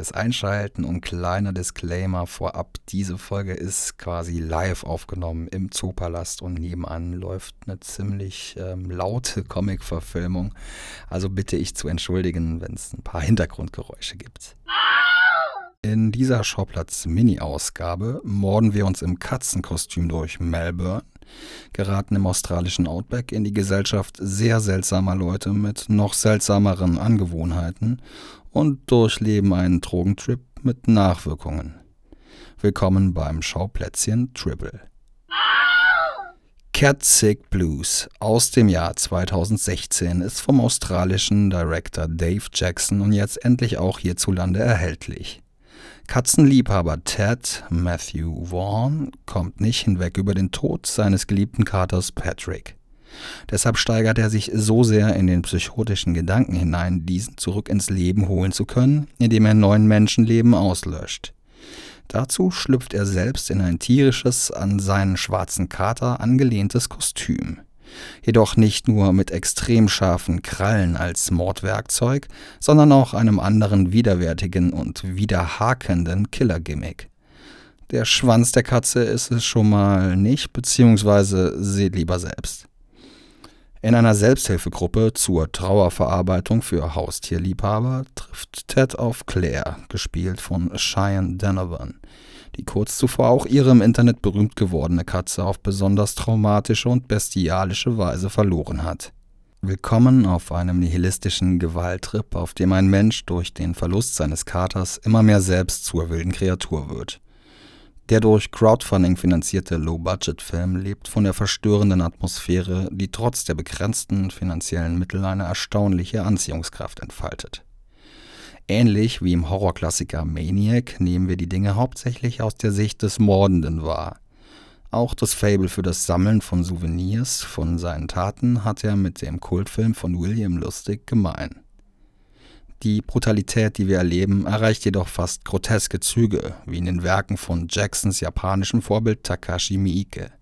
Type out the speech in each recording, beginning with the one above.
Fürs Einschalten und kleiner Disclaimer vorab. Diese Folge ist quasi live aufgenommen im Zoopalast und nebenan läuft eine ziemlich ähm, laute Comic-Verfilmung. Also bitte ich zu entschuldigen, wenn es ein paar Hintergrundgeräusche gibt. In dieser Schauplatz-Mini-Ausgabe morden wir uns im Katzenkostüm durch Melbourne, geraten im australischen Outback in die Gesellschaft sehr seltsamer Leute mit noch seltsameren Angewohnheiten und durchleben einen Drogentrip mit Nachwirkungen. Willkommen beim Schauplätzchen Triple. Cat Sick Blues aus dem Jahr 2016 ist vom australischen Director Dave Jackson und jetzt endlich auch hierzulande erhältlich. Katzenliebhaber Ted Matthew Vaughn kommt nicht hinweg über den Tod seines geliebten Katers Patrick. Deshalb steigert er sich so sehr in den psychotischen Gedanken hinein, diesen zurück ins Leben holen zu können, indem er neuen Menschenleben auslöscht. Dazu schlüpft er selbst in ein tierisches, an seinen schwarzen Kater angelehntes Kostüm. Jedoch nicht nur mit extrem scharfen Krallen als Mordwerkzeug, sondern auch einem anderen widerwärtigen und widerhakenden Killergimmick. Der Schwanz der Katze ist es schon mal nicht, beziehungsweise seht lieber selbst. In einer Selbsthilfegruppe zur Trauerverarbeitung für Haustierliebhaber trifft Ted auf Claire, gespielt von Cheyenne Donovan, die kurz zuvor auch ihre im Internet berühmt gewordene Katze auf besonders traumatische und bestialische Weise verloren hat. Willkommen auf einem nihilistischen Gewalttrip, auf dem ein Mensch durch den Verlust seines Katers immer mehr selbst zur wilden Kreatur wird. Der durch Crowdfunding finanzierte Low-Budget-Film lebt von der verstörenden Atmosphäre, die trotz der begrenzten finanziellen Mittel eine erstaunliche Anziehungskraft entfaltet. Ähnlich wie im Horrorklassiker Maniac nehmen wir die Dinge hauptsächlich aus der Sicht des Mordenden wahr. Auch das Fable für das Sammeln von Souvenirs von seinen Taten hat er mit dem Kultfilm von William Lustig gemein. Die Brutalität, die wir erleben, erreicht jedoch fast groteske Züge, wie in den Werken von Jacksons japanischem Vorbild Takashi Miike.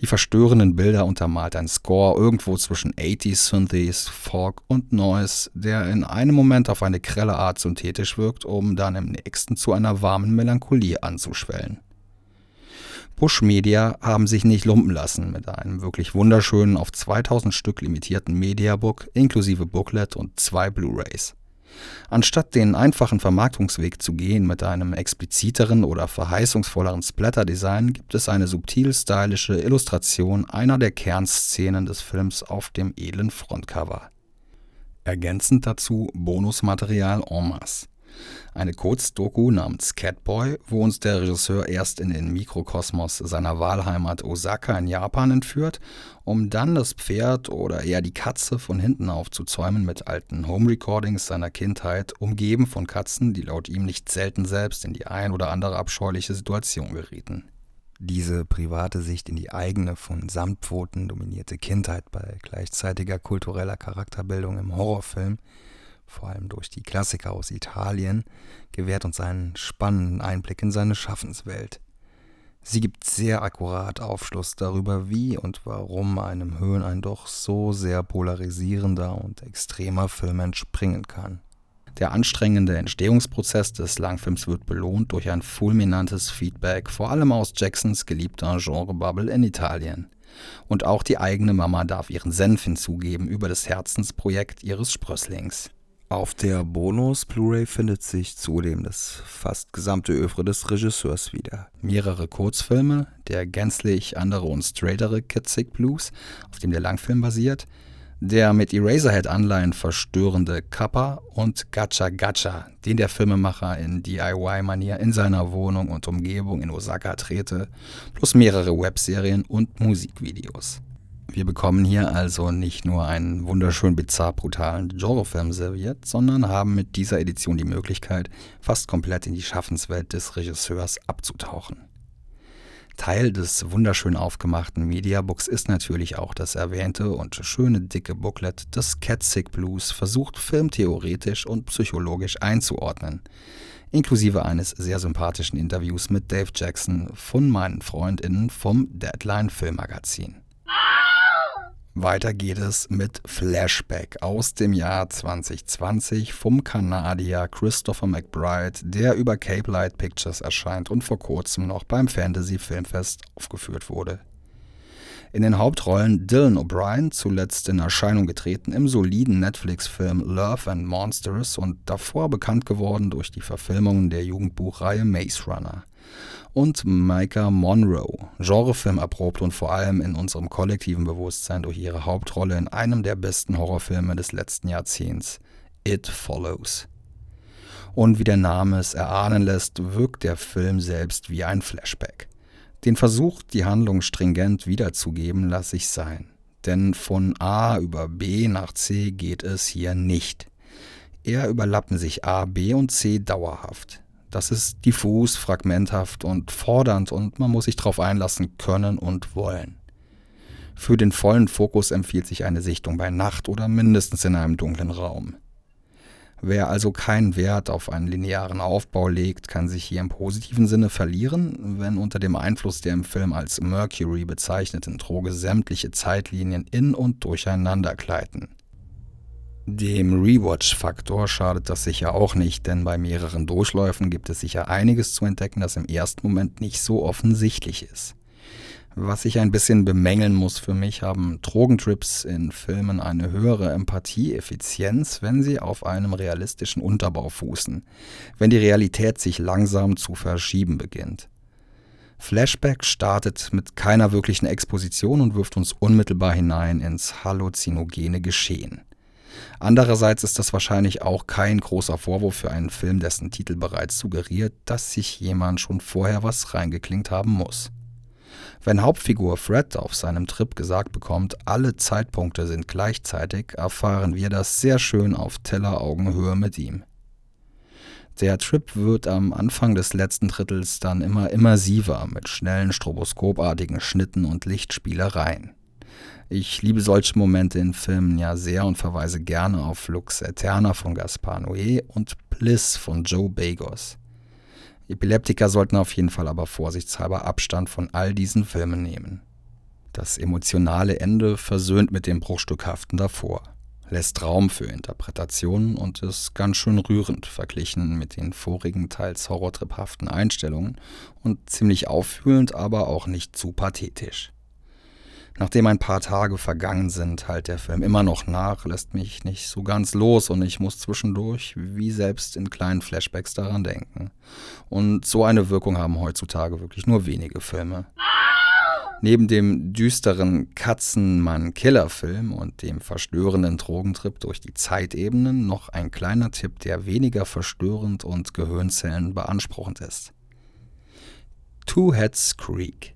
Die verstörenden Bilder untermalt ein Score irgendwo zwischen 80s Synthes, Folk und Noise, der in einem Moment auf eine grelle Art synthetisch wirkt, um dann im nächsten zu einer warmen Melancholie anzuschwellen. Bush Media haben sich nicht lumpen lassen mit einem wirklich wunderschönen auf 2000 Stück limitierten Mediabook inklusive Booklet und zwei Blu-rays. Anstatt den einfachen Vermarktungsweg zu gehen mit einem expliziteren oder verheißungsvolleren Splatter-Design, gibt es eine subtil stylische Illustration einer der Kernszenen des Films auf dem edlen Frontcover. Ergänzend dazu Bonusmaterial en masse. Eine Kurzdoku namens Catboy, wo uns der Regisseur erst in den Mikrokosmos seiner Wahlheimat Osaka in Japan entführt, um dann das Pferd oder eher die Katze von hinten aufzuzäumen mit alten Home-Recordings seiner Kindheit, umgeben von Katzen, die laut ihm nicht selten selbst in die ein oder andere abscheuliche Situation gerieten. Diese private Sicht in die eigene, von Samtpfoten dominierte Kindheit bei gleichzeitiger kultureller Charakterbildung im Horrorfilm vor allem durch die Klassiker aus Italien, gewährt uns einen spannenden Einblick in seine Schaffenswelt. Sie gibt sehr akkurat Aufschluss darüber, wie und warum einem Höhen ein doch so sehr polarisierender und extremer Film entspringen kann. Der anstrengende Entstehungsprozess des Langfilms wird belohnt durch ein fulminantes Feedback, vor allem aus Jacksons geliebter Genrebubble in Italien. Und auch die eigene Mama darf ihren Senf hinzugeben über das Herzensprojekt ihres Sprösslings. Auf der Bonus-Blu-ray findet sich zudem das fast gesamte Övre des Regisseurs wieder. Mehrere Kurzfilme, der gänzlich andere und straightere Kitzig Blues, auf dem der Langfilm basiert, der mit Eraserhead-Anleihen verstörende Kappa und Gacha Gacha, den der Filmemacher in DIY-Manier in seiner Wohnung und Umgebung in Osaka drehte, plus mehrere Webserien und Musikvideos. Wir bekommen hier also nicht nur einen wunderschön bizarr brutalen Genrefilm serviert, sondern haben mit dieser Edition die Möglichkeit, fast komplett in die Schaffenswelt des Regisseurs abzutauchen. Teil des wunderschön aufgemachten Mediabooks ist natürlich auch das erwähnte und schöne dicke Booklet, das Sick Blues versucht filmtheoretisch und psychologisch einzuordnen, inklusive eines sehr sympathischen Interviews mit Dave Jackson von meinen FreundInnen vom Deadline Filmmagazin. Weiter geht es mit Flashback aus dem Jahr 2020 vom Kanadier Christopher McBride, der über Cape Light Pictures erscheint und vor kurzem noch beim Fantasy Filmfest aufgeführt wurde. In den Hauptrollen Dylan O'Brien, zuletzt in Erscheinung getreten im soliden Netflix-Film Love and Monsters und davor bekannt geworden durch die Verfilmungen der Jugendbuchreihe Maze Runner und Micah Monroe, Genrefilm erprobt und vor allem in unserem kollektiven Bewusstsein durch ihre Hauptrolle in einem der besten Horrorfilme des letzten Jahrzehnts, It Follows. Und wie der Name es erahnen lässt, wirkt der Film selbst wie ein Flashback. Den Versuch, die Handlung stringent wiederzugeben, lasse ich sein. Denn von A über B nach C geht es hier nicht. Eher überlappen sich A, B und C dauerhaft. Das ist diffus, fragmenthaft und fordernd und man muss sich darauf einlassen können und wollen. Für den vollen Fokus empfiehlt sich eine Sichtung bei Nacht oder mindestens in einem dunklen Raum. Wer also keinen Wert auf einen linearen Aufbau legt, kann sich hier im positiven Sinne verlieren, wenn unter dem Einfluss der im Film als Mercury bezeichneten Droge sämtliche Zeitlinien in und durcheinander gleiten. Dem Rewatch-Faktor schadet das sicher auch nicht, denn bei mehreren Durchläufen gibt es sicher einiges zu entdecken, das im ersten Moment nicht so offensichtlich ist. Was ich ein bisschen bemängeln muss für mich, haben Drogentrips in Filmen eine höhere Empathieeffizienz, wenn sie auf einem realistischen Unterbau fußen, wenn die Realität sich langsam zu verschieben beginnt. Flashback startet mit keiner wirklichen Exposition und wirft uns unmittelbar hinein ins halluzinogene Geschehen. Andererseits ist das wahrscheinlich auch kein großer Vorwurf für einen Film, dessen Titel bereits suggeriert, dass sich jemand schon vorher was reingeklingt haben muss. Wenn Hauptfigur Fred auf seinem Trip gesagt bekommt, alle Zeitpunkte sind gleichzeitig, erfahren wir das sehr schön auf Telleraugenhöhe mit ihm. Der Trip wird am Anfang des letzten Drittels dann immer immersiver mit schnellen stroboskopartigen Schnitten und Lichtspielereien. Ich liebe solche Momente in Filmen ja sehr und verweise gerne auf Lux Eterna von Gaspar Noé und Bliss von Joe Bagos. Epileptiker sollten auf jeden Fall aber vorsichtshalber Abstand von all diesen Filmen nehmen. Das emotionale Ende versöhnt mit dem Bruchstückhaften davor, lässt Raum für Interpretationen und ist ganz schön rührend verglichen mit den vorigen teils horrortriphaften Einstellungen und ziemlich auffühlend, aber auch nicht zu pathetisch. Nachdem ein paar Tage vergangen sind, halt der Film immer noch nach, lässt mich nicht so ganz los und ich muss zwischendurch wie selbst in kleinen Flashbacks daran denken. Und so eine Wirkung haben heutzutage wirklich nur wenige Filme. Neben dem düsteren Katzenmann-Killer-Film und dem verstörenden Drogentrip durch die Zeitebenen noch ein kleiner Tipp, der weniger verstörend und Gehirnzellen beanspruchend ist. Two Heads Creek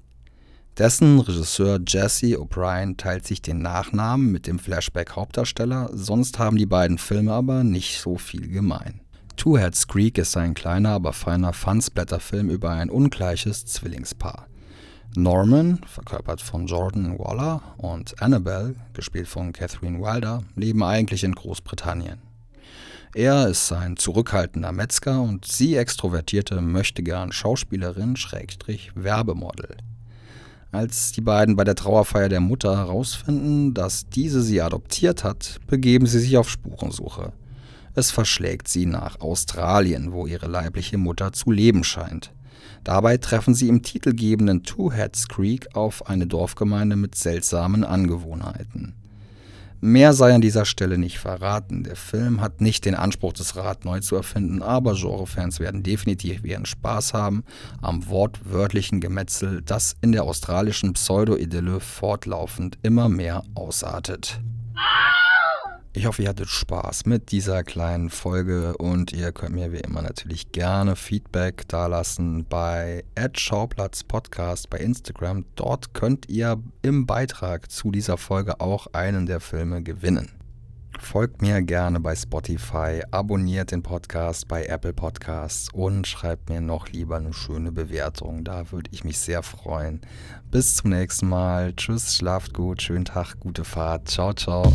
dessen Regisseur Jesse O'Brien teilt sich den Nachnamen mit dem Flashback-Hauptdarsteller, sonst haben die beiden Filme aber nicht so viel gemein. Two Heads Creek ist ein kleiner, aber feiner Fun-Splatter-Film über ein ungleiches Zwillingspaar. Norman, verkörpert von Jordan Waller, und Annabelle, gespielt von Catherine Wilder, leben eigentlich in Großbritannien. Er ist ein zurückhaltender Metzger und sie extrovertierte möchtegern Schauspielerin Schrägstrich Werbemodel. Als die beiden bei der Trauerfeier der Mutter herausfinden, dass diese sie adoptiert hat, begeben sie sich auf Spurensuche. Es verschlägt sie nach Australien, wo ihre leibliche Mutter zu leben scheint. Dabei treffen sie im titelgebenden Two Heads Creek auf eine Dorfgemeinde mit seltsamen Angewohnheiten. Mehr sei an dieser Stelle nicht verraten. Der Film hat nicht den Anspruch, das Rad neu zu erfinden, aber Genrefans werden definitiv ihren Spaß haben am wortwörtlichen Gemetzel, das in der australischen Pseudo-Idylle fortlaufend immer mehr ausartet. Ich hoffe, ihr hattet Spaß mit dieser kleinen Folge und ihr könnt mir wie immer natürlich gerne Feedback dalassen bei Schauplatz Podcast bei Instagram. Dort könnt ihr im Beitrag zu dieser Folge auch einen der Filme gewinnen. Folgt mir gerne bei Spotify, abonniert den Podcast bei Apple Podcasts und schreibt mir noch lieber eine schöne Bewertung. Da würde ich mich sehr freuen. Bis zum nächsten Mal. Tschüss, schlaft gut, schönen Tag, gute Fahrt. Ciao, ciao.